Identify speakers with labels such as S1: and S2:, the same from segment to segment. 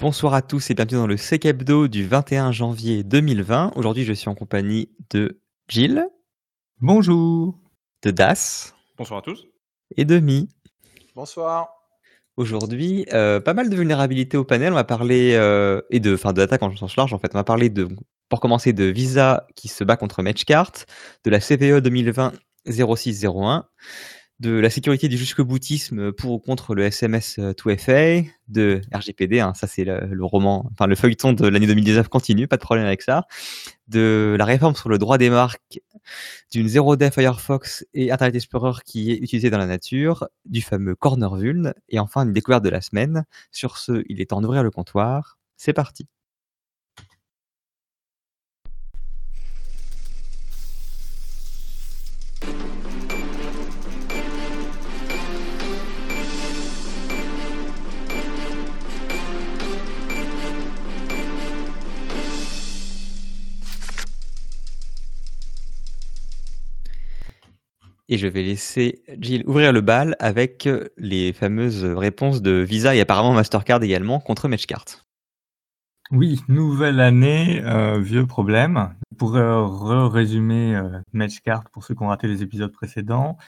S1: Bonsoir à tous et bienvenue dans le Sec Hebdo du 21 janvier 2020. Aujourd'hui, je suis en compagnie de Gilles,
S2: Bonjour.
S1: de Das
S3: Bonsoir à tous.
S1: et de Mi.
S4: Bonsoir.
S1: Aujourd'hui, euh, pas mal de vulnérabilités au panel. On va parler euh, et de, enfin, de l'attaque en sens large. En fait, on va parler de, pour commencer, de Visa qui se bat contre Matchcart, de la CVE 2020 0601, de la sécurité du jusque-boutisme pour ou contre le SMS 2FA, de RGPD, hein, ça c'est le, roman, enfin le feuilleton de l'année 2019 continue, pas de problème avec ça, de la réforme sur le droit des marques, d'une 0D Firefox et Internet Explorer qui est utilisé dans la nature, du fameux Corner Vuln, et enfin une découverte de la semaine. Sur ce, il est temps d'ouvrir le comptoir. C'est parti. Et je vais laisser Gilles ouvrir le bal avec euh, les fameuses réponses de Visa et apparemment Mastercard également contre Matchcart.
S2: Oui, nouvelle année, euh, vieux problème. Pour euh, re-résumer euh, Matchcart pour ceux qui ont raté les épisodes précédents,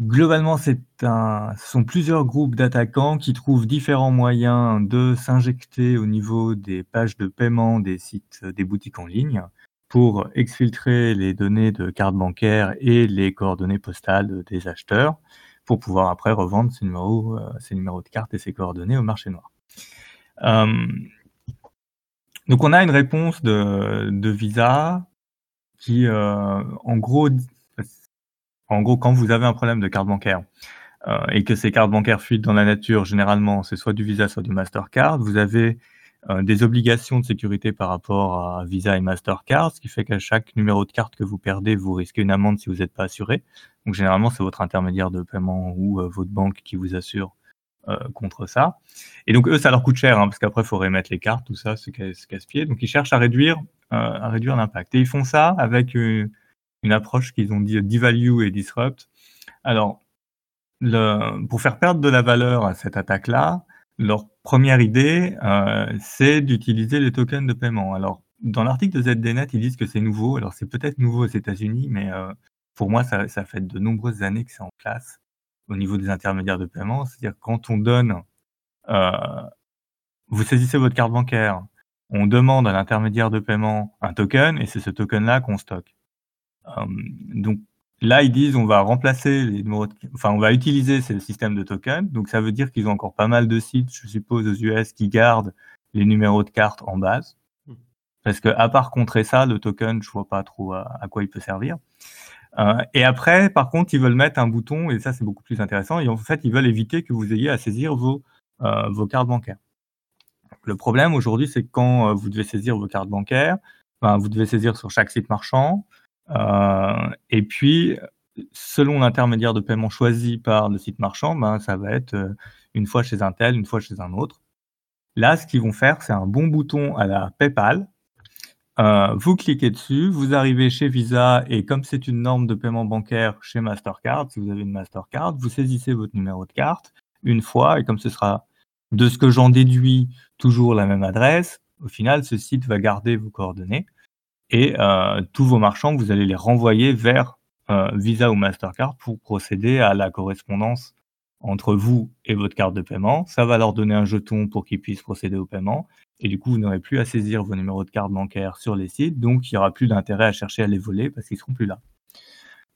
S2: globalement, c'est un, ce sont plusieurs groupes d'attaquants qui trouvent différents moyens de s'injecter au niveau des pages de paiement des sites, des boutiques en ligne pour exfiltrer les données de cartes bancaires et les coordonnées postales des acheteurs pour pouvoir après revendre ces numéros, euh, ces numéros de carte et ces coordonnées au marché noir. Euh, donc on a une réponse de, Visa qui, euh, en gros, en gros, quand vous avez un problème de carte bancaire et que ces cartes bancaires fuitent dans la nature, généralement, c'est soit du Visa, soit du Mastercard, vous avez des obligations de sécurité par rapport à Visa et Mastercard, ce qui fait qu'à chaque numéro de carte que vous perdez, vous risquez une amende si vous n'êtes pas assuré. Donc généralement, c'est votre intermédiaire de paiement ou euh, votre banque qui vous assure euh, contre ça. Et donc eux, ça leur coûte cher, hein, parce qu'après, il faut remettre les cartes, tout ça, casse- casse-pied. Donc ils cherchent à réduire, euh, réduire l'impact. Et ils font ça avec une, approche qu'ils ont dit devalue et disrupt. Alors, pour faire perdre de la valeur à cette attaque-là, leur première idée, euh, c'est d'utiliser les tokens de paiement. Alors, dans l'article de ZDNet, ils disent que c'est nouveau. Alors, c'est peut-être nouveau aux États-Unis, mais euh, pour moi, ça, fait de nombreuses années que c'est en place au niveau des intermédiaires de paiement. C'est-à-dire quand on donne, euh, vous saisissez votre carte bancaire, on demande à l'intermédiaire de paiement un token, et c'est ce token-là qu'on stocke. Donc là, ils disent on va remplacer les numéros, de, enfin on va utiliser ces systèmes de tokens. Donc ça veut dire qu'ils ont encore pas mal de sites, je suppose, aux US qui gardent les numéros de carte en base. Parce que à part contrer ça, le token, je vois pas trop à, à quoi il peut servir. Euh, et après, par contre, ils veulent mettre un bouton, et ça c'est beaucoup plus intéressant. Et en fait, ils veulent éviter que vous ayez à saisir vos euh, vos cartes bancaires. Le problème aujourd'hui, c'est que quand euh, vous devez saisir vos cartes bancaires, ben, vous devez saisir sur chaque site marchand. Euh, et puis, selon l'intermédiaire de paiement choisi par le site marchand, ben, ça va être euh, une fois chez un tel, une fois chez un autre. Là, ce qu'ils vont faire, c'est un bon bouton à la PayPal. Euh, vous cliquez dessus, vous arrivez chez Visa et comme c'est une norme de paiement bancaire chez Mastercard, si vous avez une Mastercard, vous saisissez votre numéro de carte une fois et comme ce sera de ce que j'en déduis toujours la même adresse, au final, ce site va garder vos coordonnées et euh, tous vos marchands, vous allez les renvoyer vers euh, Visa ou Mastercard pour procéder à la correspondance entre vous et votre carte de paiement. Ça va leur donner un jeton pour qu'ils puissent procéder au paiement. Et du coup, vous n'aurez plus à saisir vos numéros de carte bancaire sur les sites. Donc, il n'y aura plus d'intérêt à chercher à les voler parce qu'ils seront plus là.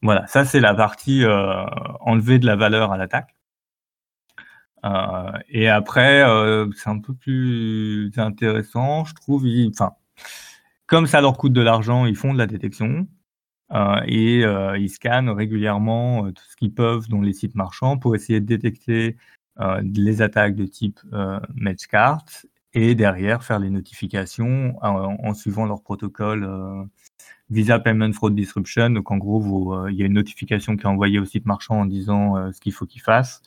S2: Voilà, ça c'est la partie euh, enlever de la valeur à l'attaque. Et après, c'est un peu plus intéressant, je trouve. Enfin, comme ça leur coûte de l'argent, ils font de la détection euh, et euh, ils scannent régulièrement euh, tout ce qu'ils peuvent dans les sites marchands pour essayer de détecter les attaques de type Matchcart et derrière faire les notifications en, en suivant leur protocole Visa Payment Fraud Disruption. Donc en gros, il y a une notification qui est envoyée au site marchand en disant ce qu'il faut qu'ils fassent.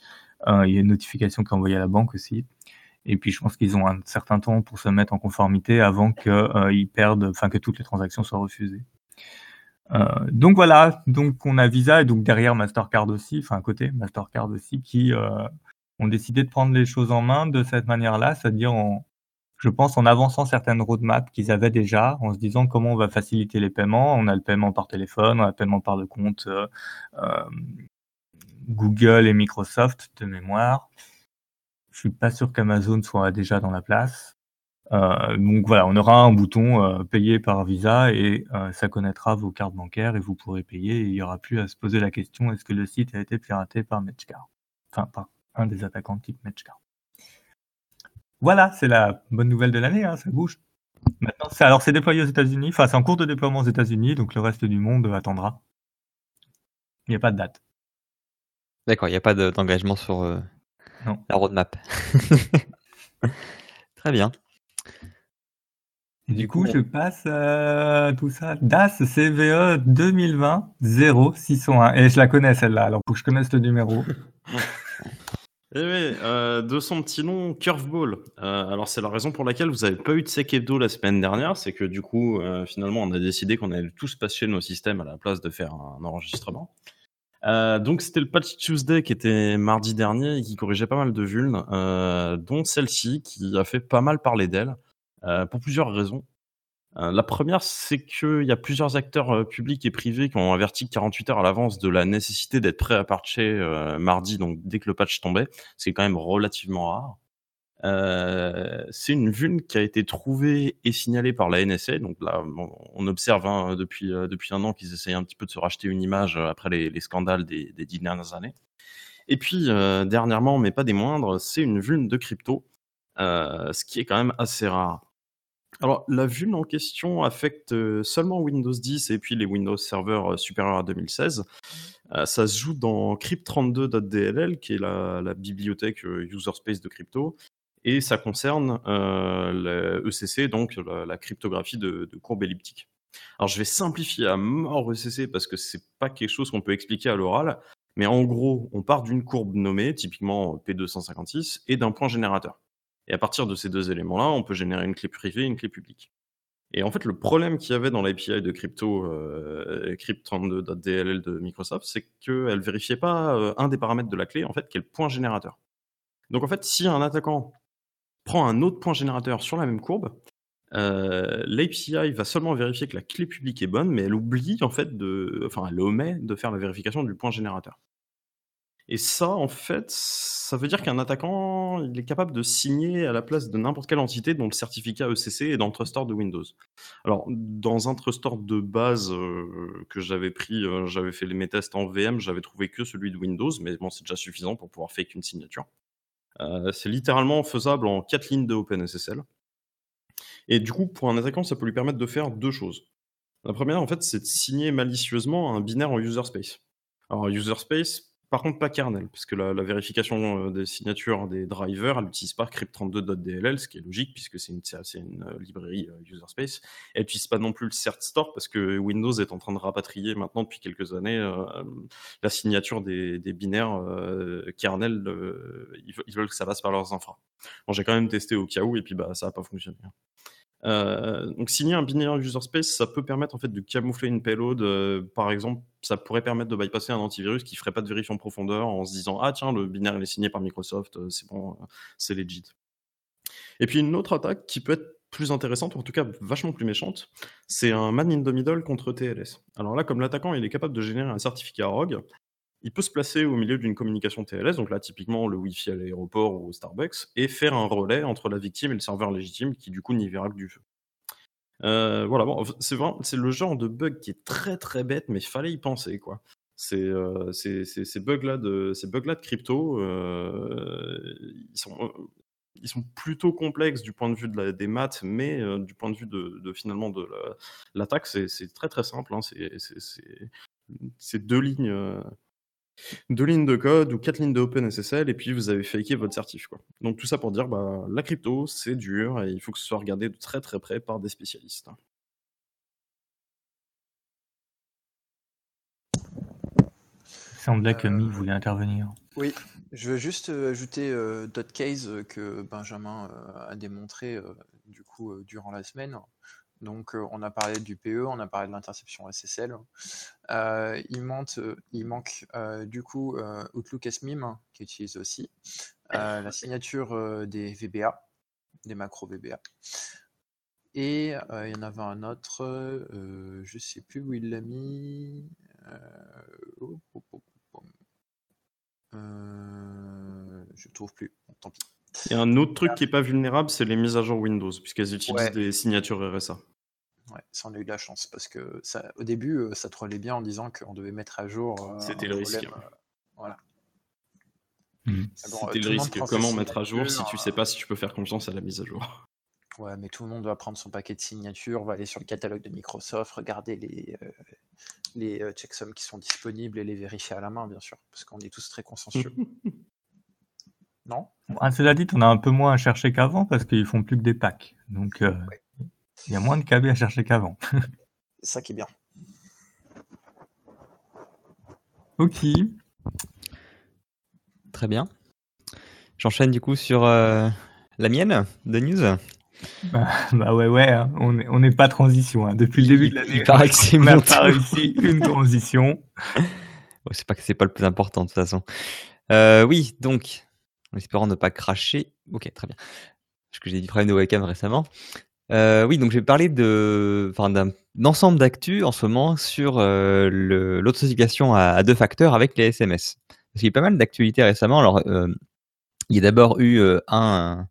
S2: Euh, il y a une notification qui est envoyée à la banque aussi. Et puis je pense qu'ils ont un certain temps pour se mettre en conformité avant que euh, perdent, enfin que toutes les transactions soient refusées. Euh, donc voilà, donc on a Visa et donc derrière Mastercard aussi, enfin à côté Mastercard aussi, qui euh, ont décidé de prendre les choses en main de cette manière-là, c'est-à-dire en, je pense, en avançant certaines roadmaps qu'ils avaient déjà, en se disant comment on va faciliter les paiements. On a le paiement par téléphone, on a le paiement par le compte Google et Microsoft de mémoire. Je suis pas sûr qu'Amazon soit déjà dans la place. Euh, donc voilà, on aura un bouton euh, payer par Visa et euh, ça connaîtra vos cartes bancaires et vous pourrez payer. Et il n'y aura plus à se poser la question est-ce que le site a été piraté par Matchcard Enfin, par un des attaquants type Matchcard. Voilà, c'est la bonne nouvelle de l'année, hein, ça bouge. Maintenant, alors c'est déployé aux États-Unis, enfin c'est en cours de déploiement aux États-Unis, donc le reste du monde attendra. Il n'y a pas de date.
S1: D'accord, il n'y a pas d'engagement sur la roadmap. Très bien.
S2: du coup, je passe à tout ça. DAS CVE 2020 0601. Et je la connais celle-là, alors faut que je connaisse le numéro.
S3: Eh oui, euh, de son petit nom, Curveball. Euh, alors c'est la raison pour laquelle vous n'avez pas eu de sec hebdo la semaine dernière, c'est que du coup, euh, finalement, on a décidé qu'on allait tous passer nos systèmes à la place de faire un enregistrement. Donc c'était le Patch Tuesday qui était mardi dernier et qui corrigeait pas mal de vulnes, dont celle-ci qui a fait pas mal parler d'elle, pour plusieurs raisons. Euh, la première, c'est qu'il y a plusieurs acteurs euh, publics et privés qui ont averti 48 heures à l'avance de la nécessité d'être prêt à patcher euh, mardi, donc dès que le patch tombait, c'est quand même relativement rare. C'est une vulne qui a été trouvée et signalée par la NSA. Donc là, on observe hein, depuis, depuis un an qu'ils essayent un petit peu de se racheter une image après les, scandales des, dix dernières années. Et puis, dernièrement, mais pas des moindres, c'est une vulne de crypto, ce qui est quand même assez rare. Alors, la vulne en question affecte euh, seulement Windows 10 et puis les Windows Server euh, supérieurs à 2016. Euh, ça se joue dans crypt32.dll, qui est la, bibliothèque user space de crypto, et ça concerne le ECC, donc la, cryptographie de, de courbes elliptiques. Alors, je vais simplifier à mort ECC parce que c'est pas quelque chose qu'on peut expliquer à l'oral, mais en gros, on part d'une courbe nommée, typiquement P256, et d'un point générateur. Et à partir de ces deux éléments-là, on peut générer une clé privée et une clé publique. Et en fait, le problème qu'il y avait dans l'API de crypto euh, crypt32.dll de Microsoft, c'est qu'elle ne vérifiait pas euh, un des paramètres de la clé, en fait, qui est le point générateur. Donc en fait, si un attaquant prend un autre point générateur sur la même courbe, euh, l'API va seulement vérifier que la clé publique est bonne, mais elle oublie en fait de, enfin, elle omet de faire la vérification du point générateur. Et ça, en fait, ça veut dire qu'un attaquant, il est capable de signer à la place de n'importe quelle entité dont le certificat ECC est dans le Trustor de Windows. Alors, dans un Trustor de base euh, que j'avais pris, euh, j'avais fait mes tests en VM, j'avais trouvé que celui de Windows, mais bon, c'est déjà suffisant pour pouvoir fake une signature. Euh, c'est littéralement faisable en quatre lignes de OpenSSL. Et du coup, pour un attaquant, ça peut lui permettre de faire deux choses. La première, en fait, c'est de signer malicieusement un binaire en user space. Alors, user space, par contre, pas kernel, parce que la, vérification euh, des signatures des drivers, elle n'utilise pas crypt32.dll, ce qui est logique, puisque c'est une, euh, librairie euh, user space. Elle n'utilise pas non plus le CertStore, parce que Windows est en train de rapatrier maintenant, depuis quelques années, la signature des, binaires kernel. ils, veulent que ça passe par leurs infras. Bon, J'ai quand même testé au cas où, et puis bah, ça n'a pas fonctionné. Euh, donc signer un binaire user space, ça peut permettre en fait de camoufler une payload. Euh, par exemple, ça pourrait permettre de bypasser un antivirus qui ferait pas de vérif en profondeur en se disant ah tiens le binaire il est signé par Microsoft, euh, c'est bon, c'est legit. Et puis une autre attaque qui peut être plus intéressante, ou en tout cas vachement plus méchante, c'est un man in the middle contre TLS. Alors là, comme l'attaquant il est capable de générer un certificat ROG, il peut se placer au milieu d'une communication TLS, donc là typiquement le Wi-Fi à l'aéroport ou au Starbucks, et faire un relais entre la victime et le serveur légitime qui du coup n'y verra que du feu. Euh, voilà, c'est c'est le genre de bug qui est très très bête, mais il fallait y penser quoi. C'est euh, ces bugs-là de, ces bugs -là de crypto, euh, ils, sont, ils sont plutôt complexes du point de vue de la, des maths, mais du point de vue de, finalement de l'attaque, c'est très très simple. Hein, c'est deux lignes deux lignes de code ou quatre lignes de OpenSSL et puis vous avez faké votre certif. Quoi. Donc tout ça pour dire, bah, la crypto, c'est dur et il faut que ce soit regardé de très très près par des spécialistes.
S2: Il semblait que Mi voulait intervenir.
S4: Oui, je veux juste euh, ajouter euh, d'autres cases que Benjamin euh, a démontré du coup durant la semaine. Donc, euh, on a parlé du PE, on a parlé de l'interception SSL. Euh, il, manque, il manque euh, du coup Outlook SMIM qui utilise aussi la signature des VBA. des macros VBA. Et il y en avait un autre, euh, je sais plus où il l'a mis. je trouve plus. tant pis.
S3: Il y a un autre truc qui n'est pas vulnérable, c'est les mises à jour Windows, puisqu'elles utilisent des signatures RSA.
S4: Ouais, ça on a eu de la chance parce que ça, au début, ça trollait bien en disant qu'on devait mettre à jour.
S3: C'était le risque.
S4: voilà.
S3: Mmh. C'était le risque. Comment mettre à jour si tu sais pas si tu peux faire confiance à la mise à jour?
S4: Ouais, mais tout le monde va prendre son paquet de signatures, va aller sur le catalogue de Microsoft, regarder les, euh, les euh, checksums qui sont disponibles et les vérifier à la main, bien sûr, parce qu'on est tous très consensueux. non?
S2: Ah, Cela dit, on a un peu moins à chercher qu'avant parce qu'ils font plus que des packs. Donc, euh, il y a moins de KB à chercher qu'avant.
S4: C'est ça qui est bien.
S2: Ok.
S1: Très bien. J'enchaîne du coup sur la mienne de news.
S2: Bah, bah, ouais, ouais, hein. on n'est pas transition. Hein. Depuis le début de l'année,
S1: on
S2: n'a pas réussi une transition.
S1: c'est pas que c'est pas le plus important de toute façon. Euh, oui, donc, en espérant ne pas cracher. Ok, très bien. Parce que j'ai dit problème de webcam récemment. Euh, oui, donc je vais parler d'un ensemble d'actu en ce moment sur euh, l'authentification à, deux facteurs avec les SMS. Parce y a pas mal d'actualités récemment. Alors, il y a d'abord eu un,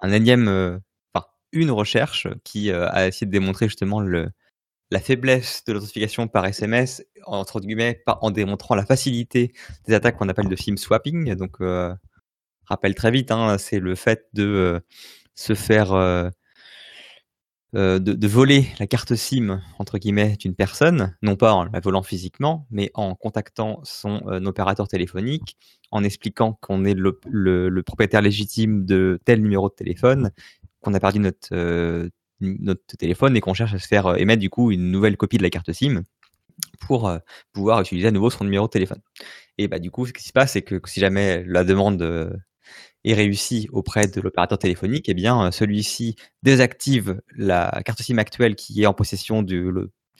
S1: un euh, enfin, une recherche qui euh, a essayé de démontrer justement la faiblesse de l'authentification par SMS, entre guillemets, en démontrant la facilité des attaques qu'on appelle de SIM swapping. Donc, euh, rappelle très vite, hein, c'est le fait de se faire de, de, voler la carte SIM entre guillemets d'une personne, non pas en la volant physiquement, mais en contactant son opérateur téléphonique, en expliquant qu'on est le, propriétaire légitime de tel numéro de téléphone, qu'on a perdu notre, notre téléphone et qu'on cherche à se faire émettre du coup une nouvelle copie de la carte SIM pour pouvoir utiliser à nouveau son numéro de téléphone. Et bah du coup, ce qui se passe, c'est que si jamais la demande est réussie auprès de l'opérateur téléphonique, eh bien celui-ci désactive la carte SIM actuelle qui est en possession du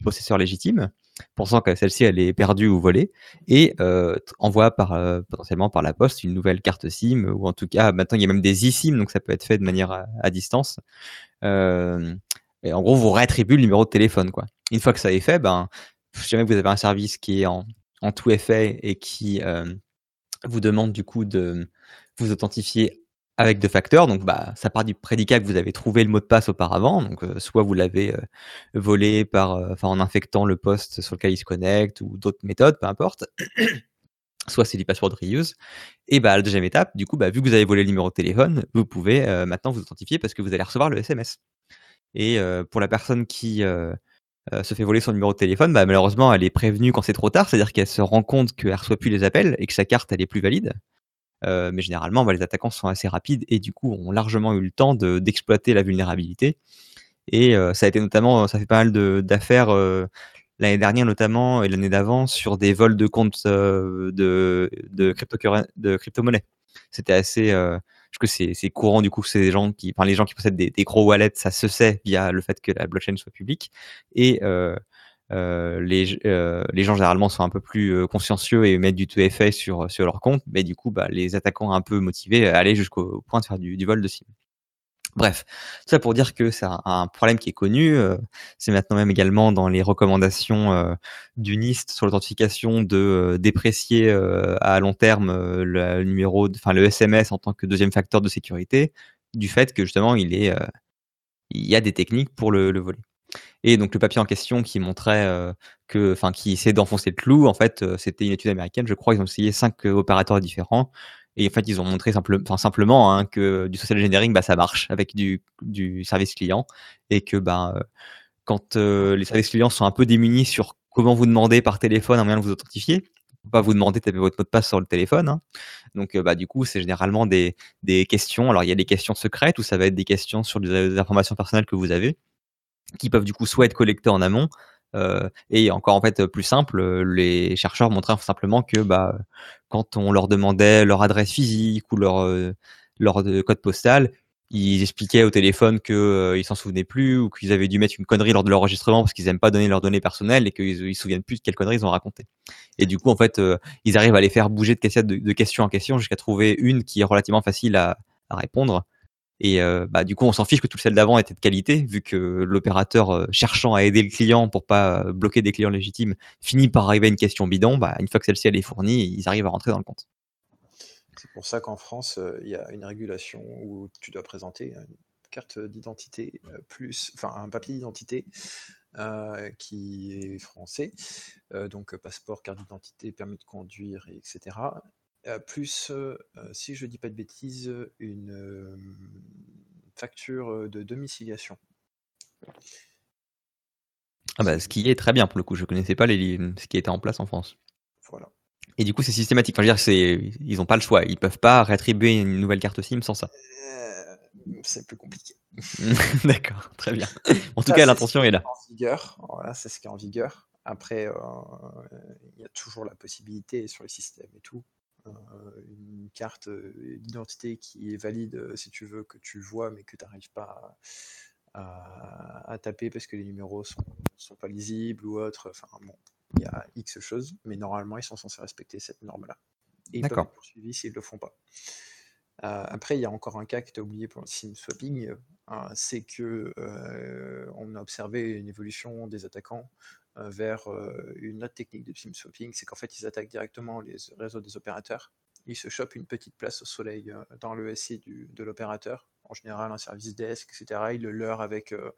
S1: possesseur légitime pensant que celle-ci elle est perdue ou volée et euh, envoie par euh, potentiellement par la poste une nouvelle carte SIM ou en tout cas maintenant il y a même des eSIM donc ça peut être fait de manière à, distance. Euh, et en gros vous réattribuez le numéro de téléphone quoi. Une fois que ça est fait, ben si jamais vous avez un service qui est en, en tout effet et qui vous demande du coup de vous authentifier avec deux facteurs. Donc, bah, ça part du prédicat que vous avez trouvé le mot de passe auparavant. Donc, euh, soit vous l'avez euh, volé par, euh, en infectant le poste sur lequel il se connecte ou d'autres méthodes, peu importe. soit c'est du password reuse. Et bah, la deuxième étape, du coup, bah, vu que vous avez volé le numéro de téléphone, vous pouvez maintenant vous authentifier parce que vous allez recevoir le SMS. Et pour la personne qui se fait voler son numéro de téléphone, bah, malheureusement, elle est prévenue quand c'est trop tard, c'est-à-dire qu'elle se rend compte qu'elle reçoit plus les appels et que sa carte elle est plus valide. Euh, mais généralement, bah, les attaquants sont assez rapides et du coup ont largement eu le temps d'exploiter la vulnérabilité. Et euh, ça a été notamment, ça fait pas mal d'affaires euh, l'année dernière notamment et l'année d'avant sur des vols de comptes de, de, crypto de crypto-monnaies. C'était assez, je que c'est courant du coup, c'est des gens qui, enfin les gens qui possèdent des, des, gros wallets, ça se sait via le fait que la blockchain soit publique. Et euh, les, euh, les, gens généralement sont un peu plus euh, consciencieux et mettent du tout effet sur, sur leur compte, mais du coup, bah, les attaquants un peu motivés allaient jusqu'au point de faire du, vol de cible. Bref, ça pour dire que c'est un, problème qui est connu. c'est maintenant même également dans les recommandations du NIST sur l'authentification de déprécier à long terme le numéro, enfin le SMS en tant que deuxième facteur de sécurité, du fait que justement il y a des techniques pour le voler. Et donc le papier en question qui montrait euh, que, enfin, qui essayait d'enfoncer le clou, en fait, euh, c'était une étude américaine. Je crois ils ont essayé cinq euh, opérateurs différents. Et en fait, ils ont montré simple, simplement hein, que du social engineering, bah, ça marche avec du, service client et que bah, quand les services clients sont un peu démunis sur comment vous demander par téléphone un moyen de vous authentifier, pas vous demander de taper votre mot de passe sur le téléphone. Hein. Donc, bah, du coup, c'est généralement des, des, questions. Alors, il y a des questions secrètes ou ça va être des questions sur des informations personnelles que vous avez qui peuvent du coup soit être collectés en amont, euh, et encore en fait plus simple, les chercheurs montraient simplement que bah, quand on leur demandait leur adresse physique ou leur, euh, leur code postal, ils expliquaient au téléphone qu'ils euh, s'en souvenaient plus ou qu'ils avaient dû mettre une connerie lors de l'enregistrement parce qu'ils n'aiment pas donner leurs données personnelles et qu'ils ne se souviennent plus de quelle connerie ils ont raconté. Et du coup, en fait, ils arrivent à les faire bouger de question, en question jusqu'à trouver une qui est relativement facile à répondre Et euh, bah, du coup, on s'en fiche que tout le sel d'avant était de qualité, vu que l'opérateur euh, cherchant à aider le client pour pas euh, bloquer des clients légitimes finit par arriver à une question bidon. Bah, une fois que celle-ci elle est fournie, ils arrivent à rentrer dans le compte.
S4: C'est pour ça qu'en France, il y a une régulation où tu dois présenter une carte d'identité plus, enfin un papier d'identité qui est français, donc passeport, carte d'identité, permis de conduire, et etc. Euh, plus, euh, euh, si je dis pas de bêtises, une facture de domiciliation.
S1: Ah bah, ce qui est très bien pour le coup. Je connaissais pas les, ce qui était en place en France.
S4: Voilà.
S1: Et du coup, c'est systématique. Enfin, je veux dire, c'est, ils n'ont pas le choix. Ils peuvent pas réattribuer une nouvelle carte SIM sans ça.
S4: Euh, c'est plus compliqué.
S1: D'accord, très bien. En tout
S4: Ça,
S1: cas, l'intention est là.
S4: En vigueur, voilà, c'est ce qui est en vigueur. Après, euh, il y a toujours la possibilité sur les systèmes et tout. Euh, une carte euh, d'identité qui est valide euh, si tu veux que tu vois mais que tu n'arrives pas à, à- à taper parce que les numéros sont, sont pas lisibles ou autre. Enfin bon, il y a X choses, mais normalement ils sont censés respecter cette norme-là. Et ils peuvent être poursuivis s'ils ne le font pas. Euh, après, il y a encore un cas que tu as oublié pour le SIM swapping, euh, c'est que euh, on a observé une évolution des attaquants euh, vers euh, une autre technique de SIM swapping, c'est qu'en fait ils attaquent directement les réseaux des opérateurs, ils se chopent une petite place au soleil euh, dans le SI du- de l'opérateur, en général un service desk, etc. Ils le leurrent avec euh,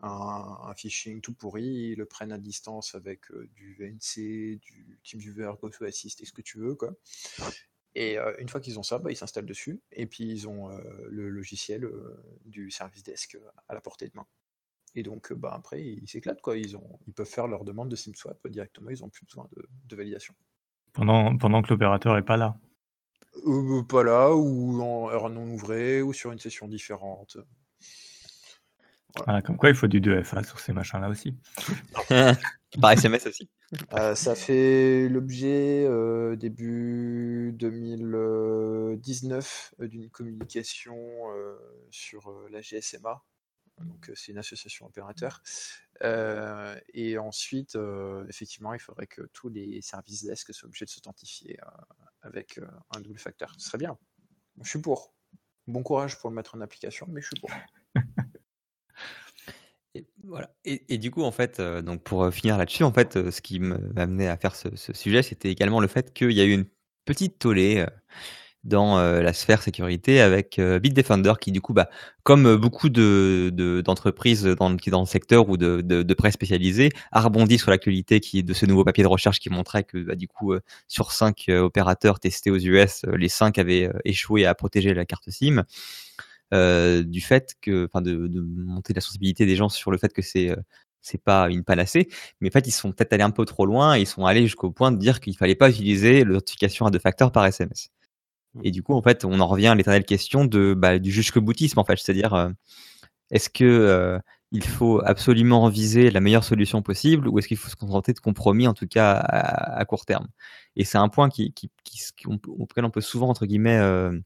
S4: un, phishing tout pourri, ils le prennent à distance avec euh, du VNC, du TeamViewer, GoToAssist et ce que tu veux, quoi. Et euh, une fois qu'ils ont ça, bah, ils s'installent dessus, et puis ils ont euh, le logiciel euh, du service desk euh, à la portée de main. Et donc, euh, bah, après, ils s'éclatent, quoi. Ils, ont, ils peuvent faire leur demande de SIM-swap directement, ils n'ont plus besoin de, de validation.
S2: Pendant, pendant que l'opérateur est pas là.
S4: Ou pas là, ou en heure non ouvrée, ou sur une session différente.
S2: Voilà, comme quoi, il faut du 2FA sur ces machins-là aussi.
S1: Par SMS aussi.
S4: Euh, ça fait l'objet euh, début 2019 euh, d'une communication euh, sur euh, la GSMA. Donc euh, c'est une association opérateur. Euh, et ensuite, euh, effectivement, il faudrait que tous les services desk soient obligés de s'authentifier avec un double facteur. Ce serait bien. Je suis pour. Bon courage pour le mettre en application, mais je suis pour.
S1: Et, voilà. Et, du coup, en fait, donc pour finir là-dessus, en fait, ce qui m'a amené à faire ce, ce sujet, c'était également le fait qu'il y a eu une petite tollée dans euh, la sphère sécurité avec euh, Bitdefender, qui du coup, bah, comme euh, beaucoup de, de- d'entreprises dans, qui dans le secteur ou de, de, presse spécialisée, a rebondi sur l'actualité qui de ce nouveau papier de recherche qui montrait que bah, du coup, euh, sur cinq opérateurs testés aux US, les cinq avaient échoué à protéger la carte SIM du fait que, enfin, de, monter la sensibilité des gens sur le fait que c'est c'est pas une panacée, mais en fait ils sont peut-être allés un peu trop loin, et ils sont allés jusqu'au point de dire qu'il fallait pas utiliser l'authentification à deux facteurs par SMS. Et du coup, en fait, on en revient à l'éternelle question de bah, du jusque boutisme en fait, c'est-à-dire euh, est-ce que euh, il faut absolument viser la meilleure solution possible ou est-ce qu'il faut se contenter de compromis en tout cas à, court terme? Et c'est un point qui, auquel on peut souvent entre guillemets euh,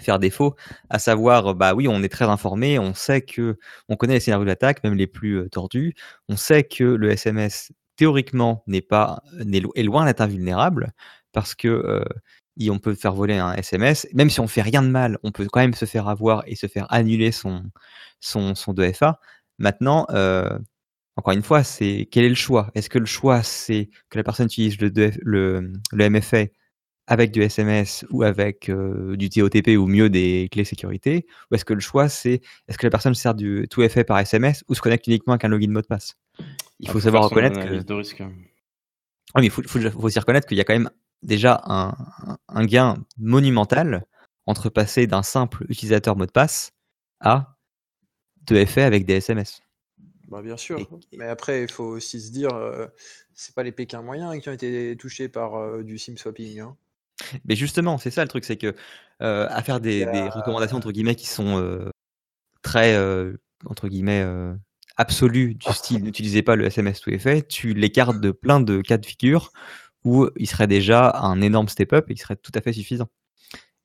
S1: faire défaut, à savoir, bah oui, on est très informé, on sait que, on connaît les scénarios d'attaque, même les plus euh, tordus, on sait que le SMS théoriquement n'est pas, est loin d'être invulnérable parce que il- on peut faire voler un SMS, même si on fait rien de mal, on peut quand même se faire avoir et se faire annuler son son son 2FA. Maintenant, euh, encore une fois, c'est quel est le choix? Est-ce que le choix c'est que la personne utilise le 2F le, le MFA avec du SMS ou avec euh, du TOTP ou mieux des clés sécurité? Ou est-ce que le choix, c'est est-ce que la personne sert du tout FA par SMS ou se connecte uniquement avec un login mot de passe? Il faut savoir reconnaître que.
S3: de risque.
S1: Ah, mais il faut, faut, faut aussi reconnaître qu'il y a quand même déjà un, gain monumental entre passer d'un simple utilisateur mot de passe à de FA avec des SMS.
S4: Bah, bien sûr.
S1: Et-
S4: Mais après, il faut aussi se dire, euh, c'est pas les Pékins moyens qui ont été touchés par euh, du SIM swapping. hein.
S1: Mais justement, c'est ça le truc, c'est que euh, à faire des, des recommandations entre guillemets qui sont euh, très entre guillemets absolues du style n'utilisez pas le SMS tout effet, tu l'écartes de plein de cas de figure où il serait déjà un énorme step-up et qui serait tout à fait suffisant.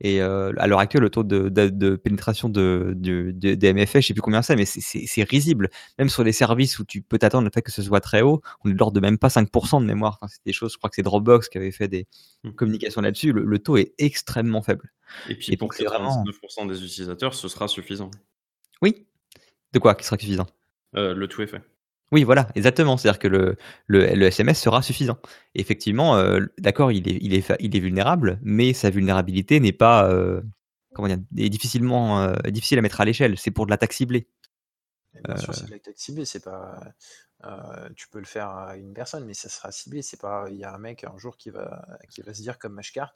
S1: Et euh, à l'heure actuelle, le taux de, de, de pénétration de, de, de- des MFA, je sais plus combien c'est, mais c'est- risible. Même sur les services où tu peux t'attendre le fait que ce soit très haut, on est de l'ordre de même pas 5% de mémoire. Enfin, c'est des choses, je crois que c'est Dropbox qui avait fait des
S3: Hmm.
S1: communications là-dessus. Le, le taux est extrêmement faible.
S3: Et puis
S1: Et
S3: pour
S1: donc, c'est vraiment-
S3: 99% des utilisateurs, ce sera suffisant.
S1: Oui. De quoi? Qui sera suffisant?
S3: Euh, le tout est fait.
S1: Oui, voilà, exactement. C'est-à-dire que le, le, le SMS sera suffisant. Effectivement, euh, d'accord, il est, il, est, fa- il est vulnérable, mais sa vulnérabilité n'est pas euh, comment dire, est difficilement euh, difficile à mettre à l'échelle. C'est pour de l'attaque ciblée.
S4: Et Bien sûr, c'est de l'attaque ciblée, c'est pas. tu peux le faire à une personne, mais ça sera ciblé. C'est pas. Il y a un mec un jour qui va, qui va se dire comme Mashcart,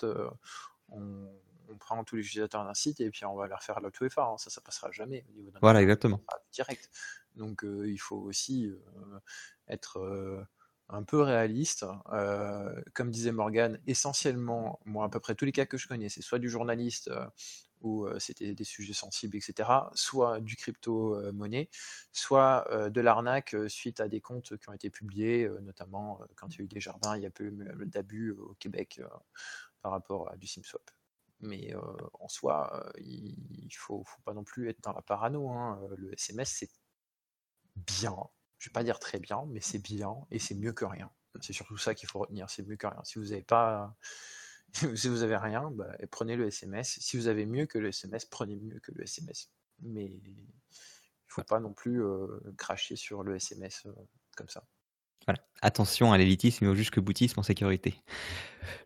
S4: on, on prend tous les utilisateurs d'un site et puis on va leur faire la 2FA. hein. Ça, ça passera jamais au niveau
S1: Voilà, exactement.
S4: direct. Donc euh, il faut aussi euh, être euh, un peu réaliste. Comme disait Morgan, essentiellement, moi à peu près tous les cas que je connais, c'est soit du journaliste où c'était des sujets sensibles, etc., soit du crypto-monnaie, soit de l'arnaque suite à des comptes qui ont été publiés, notamment quand il y a eu des jardins, il y a peu d'abus au Québec par rapport à du SimSwap. Mais en soi, il ne faut, pas non plus être dans la parano. hein. Le SMS, c'est bien. Je vais pas dire très bien, mais c'est bien et c'est mieux que rien. C'est surtout ça qu'il faut retenir, c'est mieux que rien. Si vous n'avez pas, si vous avez rien, bah, prenez le SMS. Si vous avez mieux que le SMS, prenez mieux que le SMS. Mais il faut pas non plus euh, cracher sur le SMS euh, comme ça.
S1: Voilà. Attention à l'élitisme et au jusque boutisme en sécurité.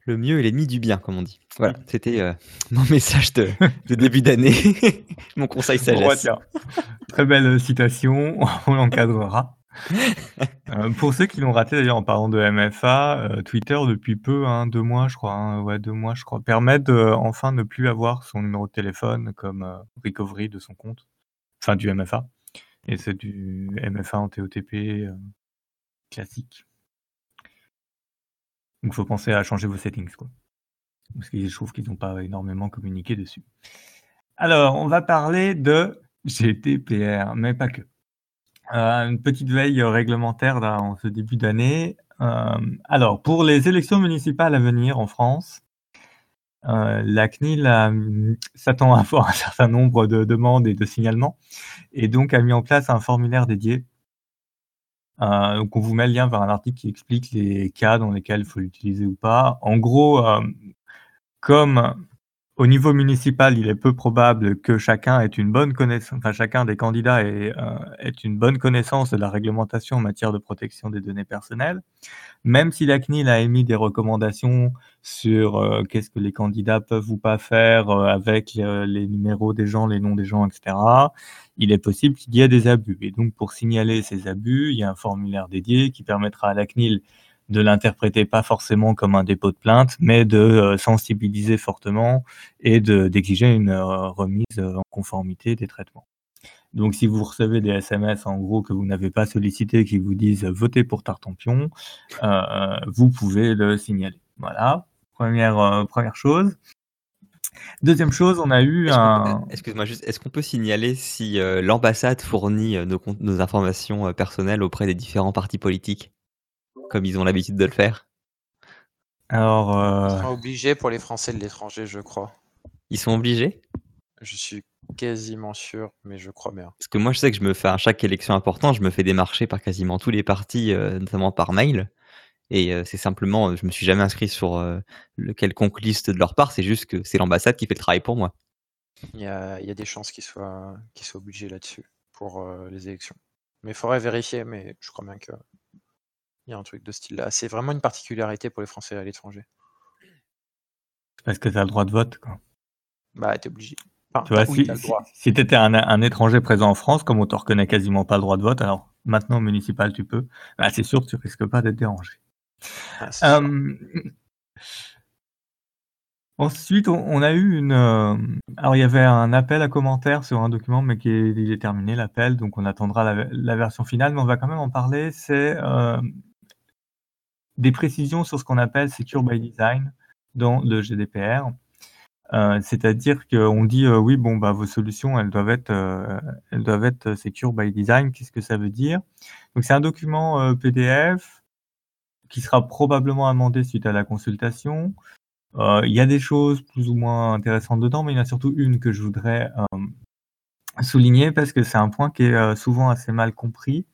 S1: Le mieux est l'ennemi du bien, comme on dit. Voilà, c'était euh, mon message de, de début d'année, mon conseil
S2: On
S1: sagesse.
S2: Très belle citation, on l'encadrera. Euh, pour ceux qui l'ont raté d'ailleurs en parlant de MFA, euh, Twitter depuis peu, hein, deux mois je crois, hein, ouais deux mois je crois, permet de enfin ne plus avoir son numéro de téléphone comme euh, recovery de son compte, enfin du MFA, et c'est du MFA en TOTP classique. Donc faut penser à changer vos settings quoi, parce que je trouve qu'ils n'ont pas énormément communiqué dessus. Alors on va parler de GDPR, mais pas que. Euh, une petite veille réglementaire en ce début d'année. Euh, alors, pour les élections municipales à venir en France, euh, la CNIL a- s'attend à avoir un certain nombre de demandes et de signalements, et donc a mis en place un formulaire dédié. Euh, donc, on vous met le lien vers un article qui explique les cas dans lesquels il faut l'utiliser ou pas. En gros, euh, comme au niveau municipal, il est peu probable que chacun ait une bonne connaissance, enfin chacun des candidats ait, euh, ait une bonne connaissance de la réglementation en matière de protection des données personnelles. Même si la CNIL a émis des recommandations sur euh, qu'est-ce que les candidats peuvent ou pas faire euh, avec les numéros des gens, les noms des gens, etc., il est possible qu'il y ait des abus. Et donc, pour signaler ces abus, il y a un formulaire dédié qui permettra à la CNIL de l'interpréter pas forcément comme un dépôt de plainte, mais de euh, sensibiliser fortement et de- d'exiger une euh, remise euh, en conformité des traitements. Donc, si vous recevez des SMS en gros que vous n'avez pas sollicité, qui vous disent votez pour Tartampion, euh, vous pouvez le signaler. Voilà, première, euh, première chose. Deuxième chose, on a eu un.
S1: Excuse-moi, juste, est-ce qu'on peut signaler si euh, l'ambassade fournit nos, informations personnelles auprès des différents partis politiques, comme ils ont l'habitude de le faire
S2: Alors, euh,
S4: sera obligé pour les Français de l'étranger, je crois.
S1: Ils sont obligés?
S4: Je suis quasiment sûr, mais je crois bien.
S1: Parce que moi, je sais que je me fais à chaque élection importante, je me fais démarcher par quasiment tous les partis, euh, notamment par mail. Et euh, c'est simplement, je me suis jamais inscrit sur euh, le quelconque liste de leur part, c'est juste que c'est l'ambassade qui fait le travail pour moi.
S4: Il y a, il y a des chances qu'ils soient, qu'ils soient obligés là-dessus pour euh, les élections. Mais il faudrait vérifier, mais je crois bien qu'il y a un truc de ce style-là. C'est vraiment une particularité pour les Français à l'étranger.
S2: parce que tu as le droit de vote. Quoi.
S4: Bah, t'es obligé. Enfin,
S2: Tu vois,
S4: oui,
S2: si, tu étais un, un étranger présent en France, comme on te reconnaît quasiment pas le droit de vote, alors maintenant au municipal tu peux, bah, c'est sûr que tu risques pas d'être dérangé.
S4: Ah.
S2: Euh, Ensuite, on, on a eu une. euh, alors, il y avait un appel à commentaires sur un document, mais qui est, il est terminé l'appel, donc on attendra la, la version finale, mais on va quand même en parler. C'est euh, des précisions sur ce qu'on appelle Secure by Design dans le GDPR. Euh, C'est-à-dire qu'on dit euh, oui, bon, bah, vos solutions, elles doivent être, euh, elles doivent être secure by design. Qu'est-ce que ça veut dire? C'est un document PDF qui sera probablement amendé suite à la consultation, il y a des choses plus ou moins intéressantes dedans, mais il y en a surtout une que je voudrais souligner parce que c'est un point qui est souvent assez mal compris.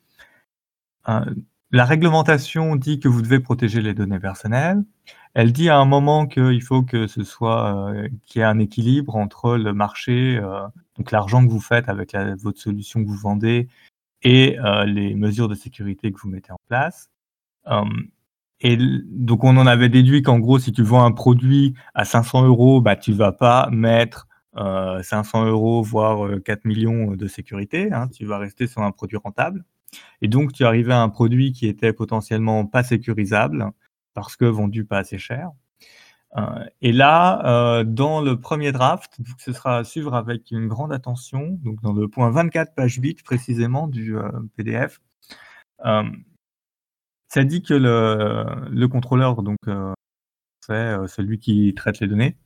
S2: La réglementation dit que vous devez protéger les données personnelles. Elle dit à un moment qu'il faut que ce soit qu'il y ait un équilibre entre le marché, donc l'argent que vous faites avec votre solution que vous vendez et les mesures de sécurité que vous mettez en place. Et donc, on en avait déduit qu'en gros, si tu vends un produit à 500 euros, bah, tu vas pas mettre euh, 500 euros, voire 4 euh, millions de sécurité. Hein, tu vas rester sur un produit rentable. Et donc, tu arrivais à un produit qui était potentiellement pas sécurisable parce que vendu pas assez cher. Euh, et là, euh, dans le premier draft, ce sera à suivre avec une grande attention, donc dans le point 24, page 8 précisément du euh, PDF, ça dit que le, le contrôleur, donc c'est celui qui traite les données,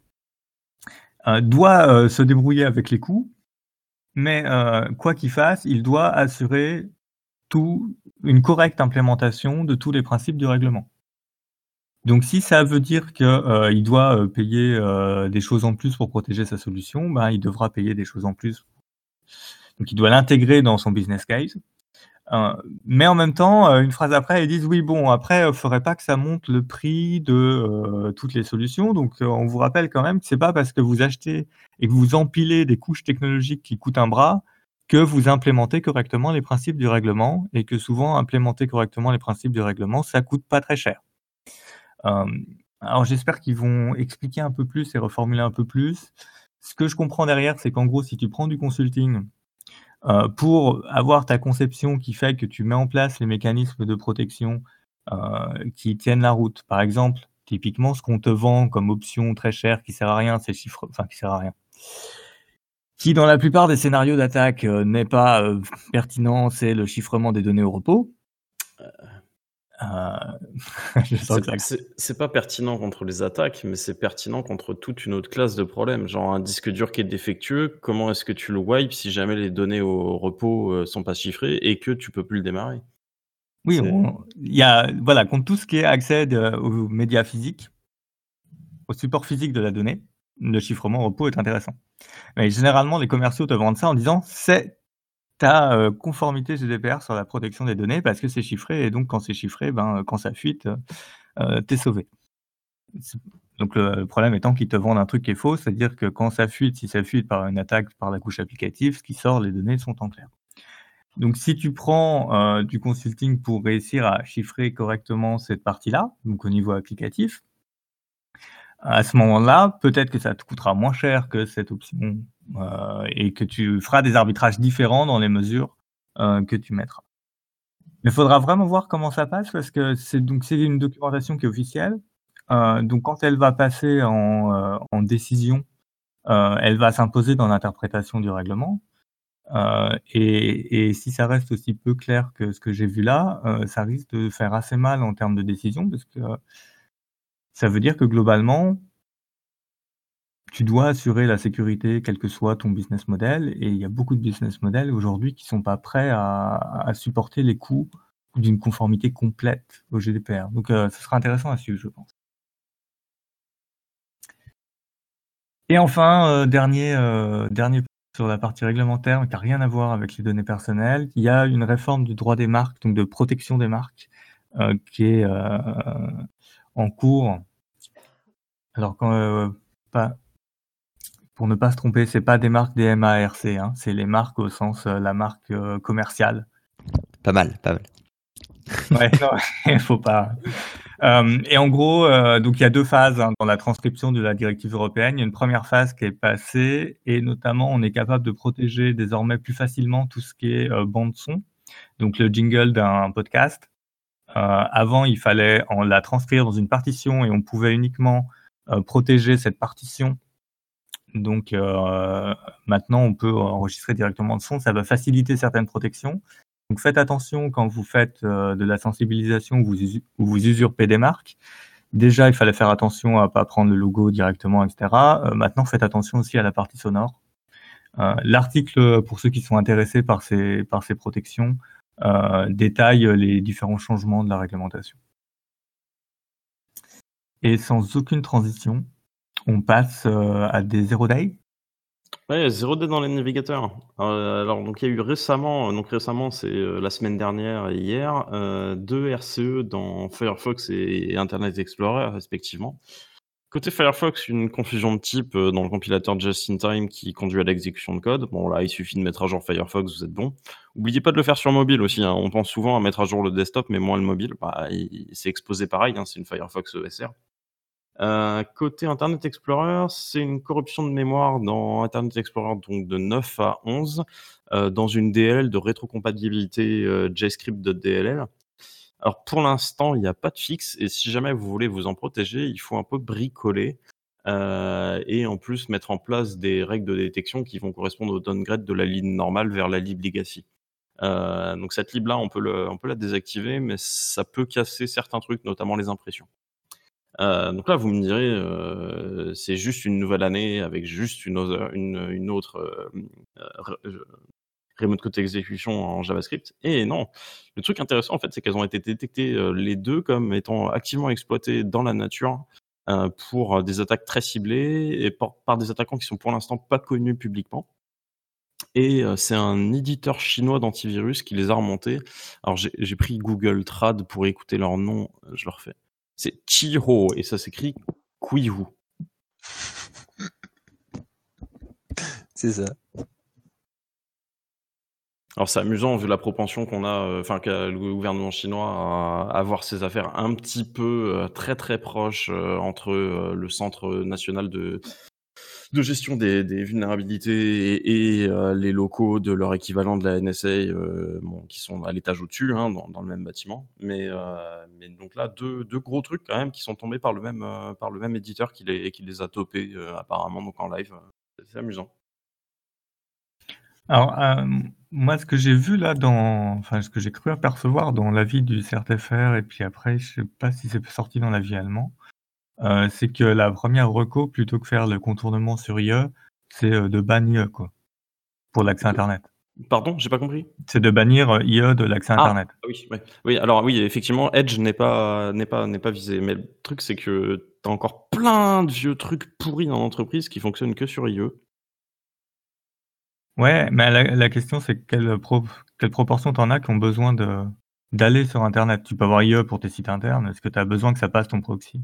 S2: doit se débrouiller avec les coûts, mais quoi qu'il fasse, il doit assurer une correcte implémentation de tous les principes du règlement. Donc si ça veut dire qu'il doit payer des choses en plus pour protéger sa solution, ben, il devra payer des choses en plus. Donc il doit l'intégrer dans son business case. Euh, mais en même temps, euh, une phrase après, ils disent oui, bon, après, il ne faudrait pas que ça monte le prix de euh, toutes les solutions. Donc, on vous rappelle quand même que c'est pas parce que vous achetez et que vous empilez des couches technologiques qui coûtent un bras que vous implémentez correctement les principes du règlement et que souvent, implémenter correctement les principes du règlement, ça coûte pas très cher. alors, j'espère qu'ils vont expliquer un peu plus et reformuler un peu plus. Ce que je comprends derrière, c'est qu'en gros, si tu prends du consulting, euh, pour avoir ta conception qui fait que tu mets en place les mécanismes de protection euh, qui tiennent la route. Par exemple, typiquement, ce qu'on te vend comme option très chère qui sert à rien, c'est chiffre, enfin qui sert à rien, qui dans la plupart des scénarios d'attaque euh, n'est pas pertinent, c'est le chiffrement des données au repos.
S3: Euh, c'est pas pertinent contre les attaques, mais c'est pertinent contre toute une autre classe de problèmes. Genre un disque dur qui est défectueux, comment est-ce que tu le wipes si jamais les données au repos euh, sont pas chiffrées et que tu peux plus le démarrer?
S2: Oui, il y a voilà contre tout ce qui est accès aux médias physiques, au support physique de la donnée, le chiffrement repos est intéressant. Mais généralement, les commerciaux te vendent ça en disant c'est ta euh, conformité GDPR sur la protection des données parce que c'est chiffré et donc quand c'est chiffré, ben, quand ça fuite, euh, euh t'es sauvé. Donc le, problème étant qu'ils te vendent un truc qui est faux, c'est-à-dire que quand ça fuite, si ça fuite par une attaque par la couche applicative, ce qui sort, les données sont en clair. Donc si tu prends euh, du consulting pour réussir à chiffrer correctement cette partie-là, donc au niveau applicatif, à ce moment-là, peut-être que ça te coûtera moins cher que cette option euh, et que tu feras des arbitrages différents dans les mesures euh, que tu mettras. Mais il faudra vraiment voir comment ça passe parce que c'est donc c'est une documentation qui est officielle. Euh, donc quand elle va passer en, en décision, elle va s'imposer dans l'interprétation du règlement. Et, et, si ça reste aussi peu clair que ce que j'ai vu là, ça risque de faire assez mal en termes de décision parce que ça veut dire que globalement, tu dois assurer la sécurité, quel que soit ton business model. Et il y a beaucoup de business models aujourd'hui qui sont pas prêts à, supporter les coûts d'une conformité complète au GDPR. Donc, euh, ce sera intéressant à suivre, je pense. Et enfin, euh, dernier, euh, dernier sur la partie réglementaire, qui n'a rien à voir avec les données personnelles, il y a une réforme du droit des marques, donc de protection des marques, qui est en cours. Alors, quand, pas, pour ne pas se tromper, c'est pas des marques des MARC, hein, c'est les marques au sens euh, la marque euh, commerciale.
S1: Pas mal, pas mal.
S2: ouais, il faut pas. Euh, et en gros, donc il y a deux phases hein, dans la transcription de la directive européenne. Il y a une première phase qui est passée et notamment on est capable de protéger désormais plus facilement tout ce qui est bande son, donc le jingle d'un podcast. avant, il fallait en la transcrire dans une partition et on pouvait uniquement protéger cette partition donc euh, maintenant, on peut enregistrer directement le son. Ça va faciliter certaines protections. Donc faites attention quand vous faites euh, de la sensibilisation ou vous, usurpez des marques. Déjà, il fallait faire attention à pas prendre le logo directement, etc. Euh, maintenant, faites attention aussi à la partie sonore. L'article, pour ceux qui sont intéressés par ces protections, détaille les différents changements de la réglementation. Et sans aucune transition, on passe à des zero day?
S3: Ouais, zero day dans les navigateurs. alors donc il y a eu récemment, donc récemment c'est la semaine dernière et hier, deux RCE dans Firefox et Internet Explorer respectivement. Côté Firefox, une confusion de type dans le compilateur Just in Time qui conduit à l'exécution de code. Bon là, il suffit de mettre à jour Firefox, vous êtes bon. N'oubliez pas de le faire sur mobile aussi. Hein. On pense souvent à mettre à jour le desktop, mais moins le mobile. Bah, c'est exposé pareil, hein, c'est une Firefox ESR. Euh, côté Internet Explorer, c'est une corruption de mémoire dans Internet Explorer donc de 9 à 11 euh, dans une DLL de rétrocompatibilité euh, JavaScript.dll. Alors pour l'instant, il n'y a pas de fixe et si jamais vous voulez vous en protéger, il faut un peu bricoler et en plus mettre en place des règles de détection qui vont correspondre au downgrade de la ligne normale vers la lib legacy. donc cette lib là, on peut la désactiver, mais ça peut casser certains trucs, notamment les impressions. Euh, donc là, vous me direz, euh, c'est juste une nouvelle année avec juste une, autre, autre euh, remote code exécution en JavaScript. Et non, le truc intéressant en fait, c'est qu'elles ont été détectées les deux comme étant activement exploitées dans la nature pour des attaques très ciblées et par, par des attaquants qui sont pour l'instant pas connus publiquement. Et c'est un éditeur chinois d'antivirus qui les a remontés. Alors j'ai pris Google Trad pour écouter leur nom, je leur fais. C'est Chiho et ça s'écrit Kuihu.
S4: C'est ça.
S3: Alors c'est amusant vu la propension qu'on a, euh, enfin qu'a le gouvernement chinois à avoir ses affaires un petit peu euh, très très proches euh, entre le Centre national de de gestion des, vulnérabilités et, euh, les locaux de leur équivalent de la NSA, euh, qui sont à l'étage au-dessus, hein, dans, le même bâtiment. Mais, euh, donc là, deux, gros trucs quand même qui sont tombés par le même, par le même éditeur qui les, a topés apparemment donc en live. C'est amusant.
S2: Alors, moi, ce que j'ai vu là dans, enfin, ce que j'ai cru apercevoir dans l'avis du CRTFR, et puis après, je sais pas si c'est sorti dans l'avis allemand, euh, c'est que la première reco, plutôt que faire le contournement sur IE, c'est euh, de bannir quoi, pour l'accès internet.
S3: Pardon, j'ai pas compris.
S2: C'est de bannir euh, IE de l'accès ah, internet.
S3: oui, oui, alors oui, effectivement, Edge n'est pas n'est pas n'est pas visé, mais le truc c'est que tu as encore plein de vieux trucs pourris dans l'entreprise qui fonctionnent que sur IE.
S2: Ouais, mais la, question c'est quelle, quelle proportion t'en as qui ont besoin de, d'aller sur internet. Tu peux avoir IE pour tes sites internes. Est-ce que tu as besoin que ça passe ton proxy?